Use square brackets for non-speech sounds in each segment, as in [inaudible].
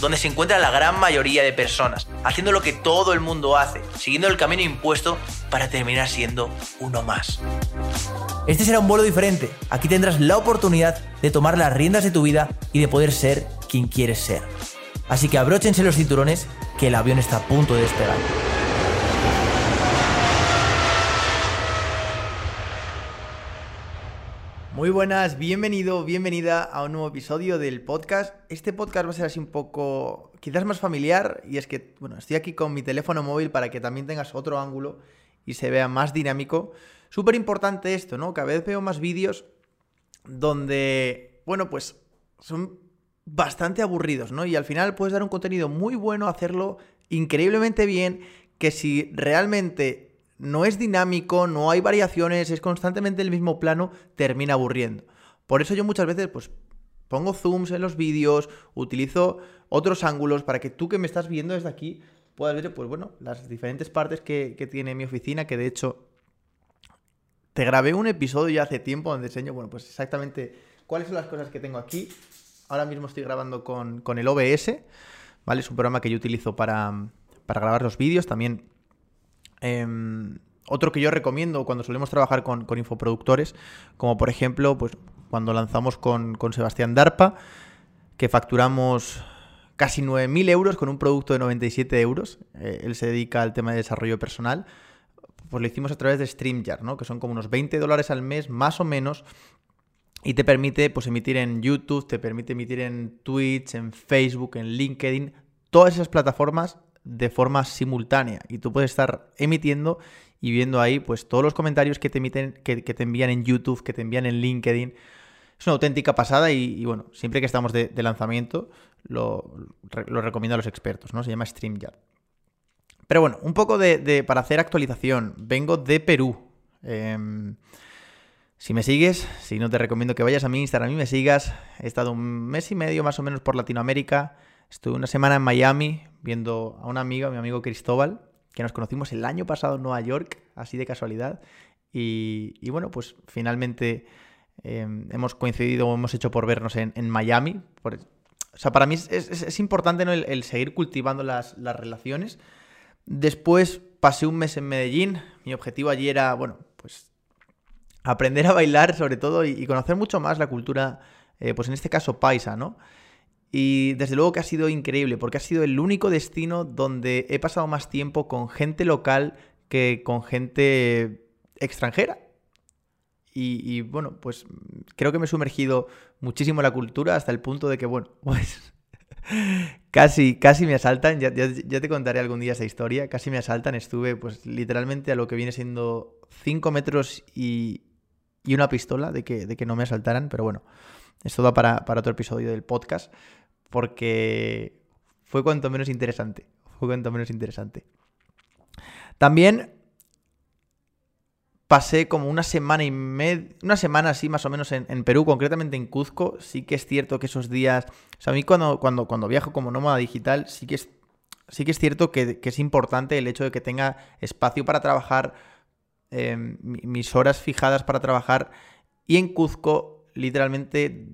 donde se encuentra la gran mayoría de personas, haciendo lo que todo el mundo hace, siguiendo el camino impuesto para terminar siendo uno más. Este será un vuelo diferente. Aquí tendrás la oportunidad de tomar las riendas de tu vida y de poder ser quien quieres ser. Así que abróchense los cinturones que el avión está a punto de despegar. Muy buenas, bienvenido, bienvenida a un nuevo episodio del podcast. Este podcast va a ser así un poco, quizás más familiar, y es que, bueno, estoy aquí con mi teléfono móvil para que también tengas otro ángulo y se vea más dinámico. Súper importante esto, ¿no? Cada vez veo más vídeos donde, bueno, pues son bastante aburridos, ¿no? Y al final puedes dar un contenido muy bueno, hacerlo increíblemente bien, que si realmente no es dinámico, no hay variaciones, es constantemente el mismo plano, termina aburriendo. Por eso yo muchas veces pues pongo zooms en los vídeos, utilizo otros ángulos para que tú que me estás viendo desde aquí puedas ver pues bueno, las diferentes partes que, tiene mi oficina, que de hecho te grabé un episodio ya hace tiempo donde enseño, bueno, pues exactamente cuáles son las cosas que tengo aquí. Ahora mismo estoy grabando con, el OBS, ¿vale? Es un programa que yo utilizo para, para grabar los vídeos. También Em, otro que yo recomiendo cuando solemos trabajar con, infoproductores, como por ejemplo, pues cuando lanzamos con, Sebastián Darpa, que facturamos casi 9.000 euros con un producto de 97 euros. Eh, él se dedica al tema de desarrollo personal. Pues lo hicimos a través de StreamYard, ¿no? Que son como unos 20 dólares al mes, más o menos. Y te permite pues, emitir en YouTube, te permite emitir en Twitch, en Facebook, en LinkedIn. Todas esas plataformas de forma simultánea y tú puedes estar emitiendo y viendo ahí pues todos los comentarios que te emiten, que, te envían en YouTube, que te envían en LinkedIn. Es una auténtica pasada y, bueno, siempre que estamos de, lanzamiento lo, recomiendo a los expertos, ¿no? Se llama StreamYard. Pero bueno, un poco de, para hacer actualización. Vengo de Perú. Em, si me sigues, si no te recomiendo que vayas a mi Instagram y me sigas. He estado un mes y medio más o menos por Latinoamérica. Estuve una semana en Miami viendo a una amiga, mi amigo Cristóbal, que nos conocimos el año pasado en Nueva York, así de casualidad. Y, bueno, pues finalmente em, hemos coincidido, hemos hecho por vernos en, Miami. o sea, para mí es, importante el, seguir cultivando las, relaciones. Después pasé un mes en Medellín. Mi objetivo allí era, bueno, pues aprender a bailar sobre todo y, conocer mucho más la cultura, eh, pues en este caso paisa, ¿no? Y desde luego que ha sido increíble, porque ha sido el único destino donde he pasado más tiempo con gente local que con gente extranjera. Y, bueno, pues creo que me he sumergido muchísimo en la cultura hasta el punto de que, bueno, [laughs] pues casi, casi me asaltan. Ya, te contaré algún día esa historia. Casi me asaltan. Estuve, pues literalmente a lo que viene siendo 5 metros y, y, una pistola de que, de que no me asaltaran, pero bueno. Esto da para, para otro episodio del podcast porque fue cuanto menos interesante. Fue cuanto menos interesante. También pasé como una semana y media, una semana así más o menos en, Perú, concretamente en Cuzco. Sí que es cierto que esos días, o sea, a mí cuando, cuando, cuando viajo como nómada digital, sí que es, sí que es cierto que, es importante el hecho de que tenga espacio para trabajar, em, mis horas fijadas para trabajar. Y en Cuzco, literalmente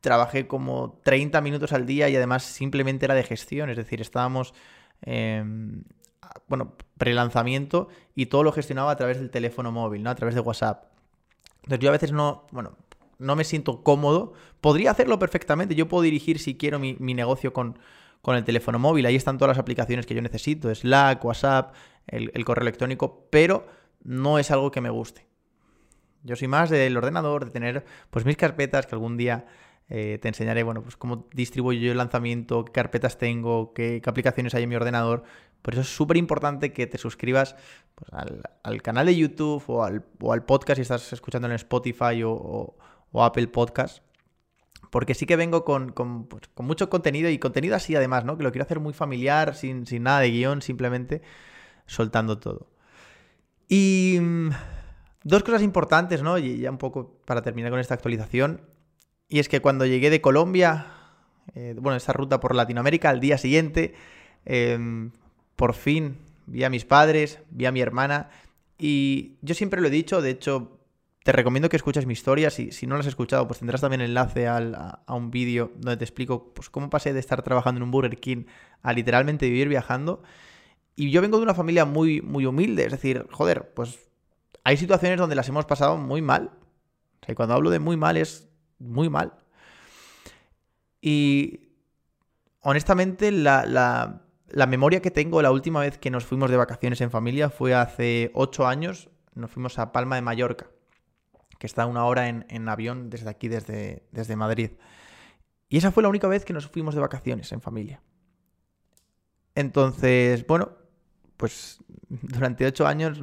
trabajé como 30 minutos al día y además simplemente era de gestión, es decir, estábamos, em, bueno, pre-lanzamiento y todo lo gestionaba a través del teléfono móvil, ¿no? A través de WhatsApp. Entonces yo a veces no, bueno, no me siento cómodo. Podría hacerlo perfectamente, yo puedo dirigir si quiero mi, negocio con, con, el teléfono móvil, ahí están todas las aplicaciones que yo necesito, Slack, WhatsApp, el correo electrónico, pero no es algo que me guste. Yo soy más del ordenador, de tener pues mis carpetas que algún día eh, te enseñaré, bueno, pues cómo distribuyo yo el lanzamiento, qué carpetas tengo, qué, aplicaciones hay en mi ordenador. Por eso es súper importante que te suscribas pues, al, canal de YouTube o al, podcast si estás escuchando en Spotify o, Apple Podcast porque sí que vengo con, pues, con, mucho contenido y contenido así además, ¿no? Que lo quiero hacer muy familiar, sin, sin nada de guion, simplemente soltando todo. Y mm, dos cosas importantes, ¿no? Y ya un poco para terminar con esta actualización. Y es que cuando llegué de Colombia, eh, bueno, esta ruta por Latinoamérica, al día siguiente, em, por fin vi a mis padres, vi a mi hermana. Y yo siempre lo he dicho, de hecho, te recomiendo que escuches mi historia. Si, si no lo has escuchado, pues tendrás también enlace a, un vídeo donde te explico pues, cómo pasé de estar trabajando en un Burger King a literalmente vivir viajando. Y yo vengo de una familia muy, muy humilde, es decir, joder, pues hay situaciones donde las hemos pasado muy mal. O sea, cuando hablo de muy mal es muy mal. Y honestamente, la, la, la, memoria que tengo la última vez que nos fuimos de vacaciones en familia fue hace ocho años. Nos fuimos a Palma de Mallorca que está una hora en, avión desde aquí, desde, desde Madrid. Y esa fue la única vez que nos fuimos de vacaciones en familia. Entonces, bueno, pues durante ocho años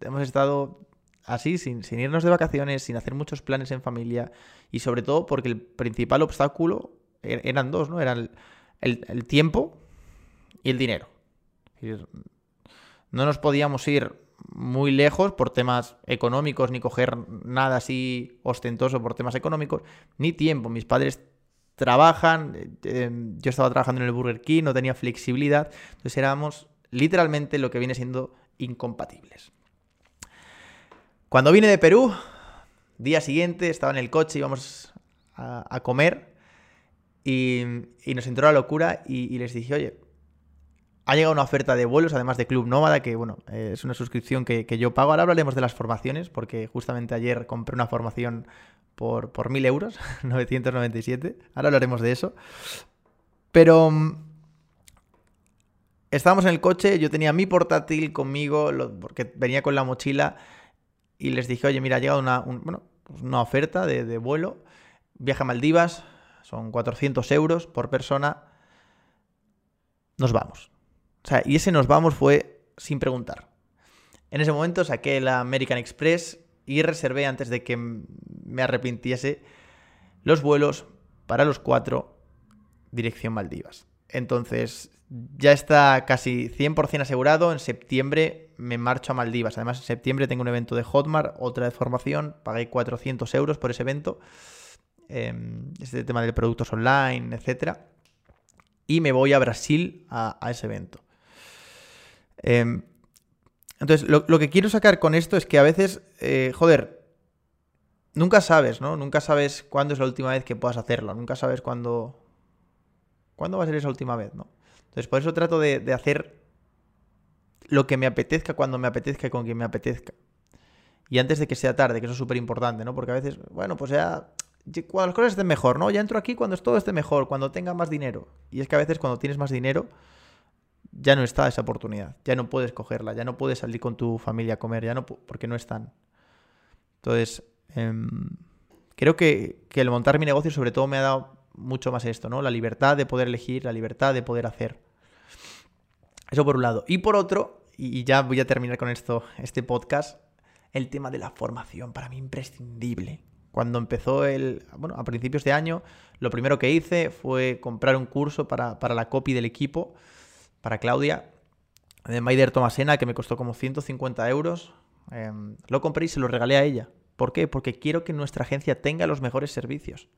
hemos estado así, sin, irnos de vacaciones, sin hacer muchos planes en familia y sobre todo porque el principal obstáculo er, eran dos, ¿no? Eran el, el tiempo y el dinero. No nos podíamos ir muy lejos por temas económicos, ni coger nada así ostentoso por temas económicos, ni tiempo. Mis padres trabajan, eh, eh, yo estaba trabajando en el Burger King, no tenía flexibilidad, entonces éramos literalmente lo que viene siendo incompatibles. Cuando vine de Perú, día siguiente, estaba en el coche, íbamos a, comer y, nos entró la locura y les dije, oye, ha llegado una oferta de vuelos, además de Club Nómada, que bueno, es una suscripción que, yo pago. Ahora hablaremos de las formaciones, porque justamente ayer compré una formación por, por 1000 euros, [laughs] 997. Ahora hablaremos de eso. Pero mm, estábamos en el coche, yo tenía mi portátil conmigo, porque venía con la mochila, y les dije, oye, mira, ha llegado una, pues una oferta de, de vuelo, viaje a Maldivas, son 400 euros por persona, nos vamos. O sea, y ese nos vamos fue sin preguntar. En ese momento saqué la American Express y reservé antes de que me arrepintiese los vuelos para los cuatro dirección Maldivas. Entonces, ya está casi 100% asegurado. En septiembre me marcho a Maldivas. Además, en septiembre tengo un evento de Hotmart, otra de formación. Pagué 400 euros por ese evento. Este tema de productos online, etc. Y me voy a Brasil a ese evento. Em, entonces, lo, que quiero sacar con esto es que a veces, eh, joder, nunca sabes, ¿no? Nunca sabes cuándo es la última vez que puedas hacerlo. Nunca sabes cuándo. ¿Cuándo va a ser esa última vez, no? Entonces, por eso trato de, hacer lo que me apetezca cuando me apetezca y con quien me apetezca. Y antes de que sea tarde, que eso es súper importante, ¿no? Porque a veces, bueno, pues ya. Cuando las cosas estén mejor, ¿no? Ya entro aquí cuando todo esté mejor, cuando tenga más dinero. Y es que a veces cuando tienes más dinero ya no está esa oportunidad, ya no puedes cogerla, ya no puedes salir con tu familia a comer, ya no porque no están. Entonces, em, creo que, el montar mi negocio sobre todo me ha dado mucho más esto, ¿no? La libertad de poder elegir, la libertad de poder hacer. Eso por un lado. Y por otro, y ya voy a terminar con esto, este podcast, el tema de la formación, para mí imprescindible. Cuando empezó el, bueno, a principios de año, lo primero que hice fue comprar un curso para, para la copy del equipo para Claudia, de Maider Tomasena, que me costó como 150 euros. Em, lo compré y se lo regalé a ella. ¿Por qué? Porque quiero que nuestra agencia tenga los mejores servicios.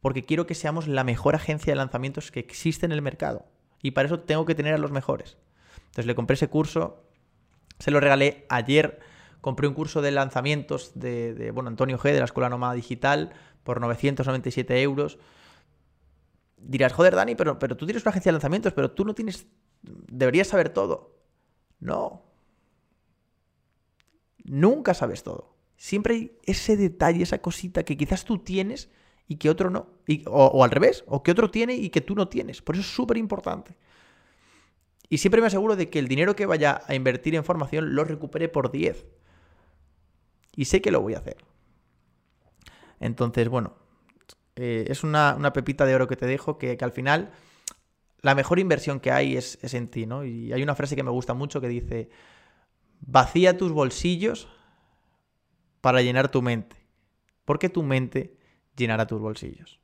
Porque quiero que seamos la mejor agencia de lanzamientos que existe en el mercado. Y para eso tengo que tener a los mejores. Entonces le compré ese curso, se lo regalé ayer. Compré un curso de lanzamientos de, bueno, Antonio G, de la Escuela Nómada Digital, por 997 euros. Dirás, joder, Dani, pero, pero tú tienes una agencia de lanzamientos, pero tú no tienes deberías saber todo. No. Nunca sabes todo. Siempre hay ese detalle, esa cosita que quizás tú tienes y que otro no. o, al revés, o que otro tiene y que tú no tienes. Por eso es súper importante. Y siempre me aseguro de que el dinero que vaya a invertir en formación lo recupere por 10. Y sé que lo voy a hacer. Entonces, bueno, eh, es una, pepita de oro que te dejo que, que al final la mejor inversión que hay es, en ti, ¿no? Y hay una frase que me gusta mucho que dice, vacía tus bolsillos para llenar tu mente, porque tu mente llenará tus bolsillos.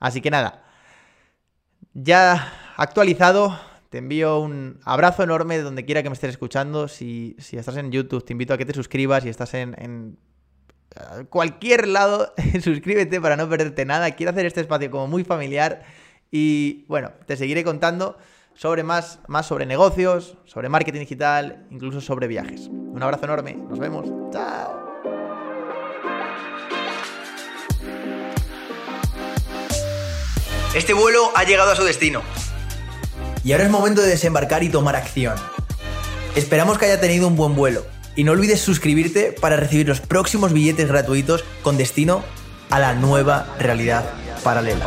Así que nada, ya actualizado, te envío un abrazo enorme de donde quiera que me estés escuchando. Si, estás en YouTube, te invito a que te suscribas. Si estás en, en eh, cualquier lado, [laughs] suscríbete para no perderte nada. Quiero hacer este espacio como muy familiar. Y bueno, te seguiré contando sobre más, más sobre negocios, sobre marketing digital, incluso sobre viajes. Un abrazo enorme. Nos vemos. Chao. Este vuelo ha llegado a su destino. Y ahora es momento de desembarcar y tomar acción. Esperamos que haya tenido un buen vuelo. Y no olvides suscribirte para recibir los próximos billetes gratuitos con destino a la nueva realidad paralela.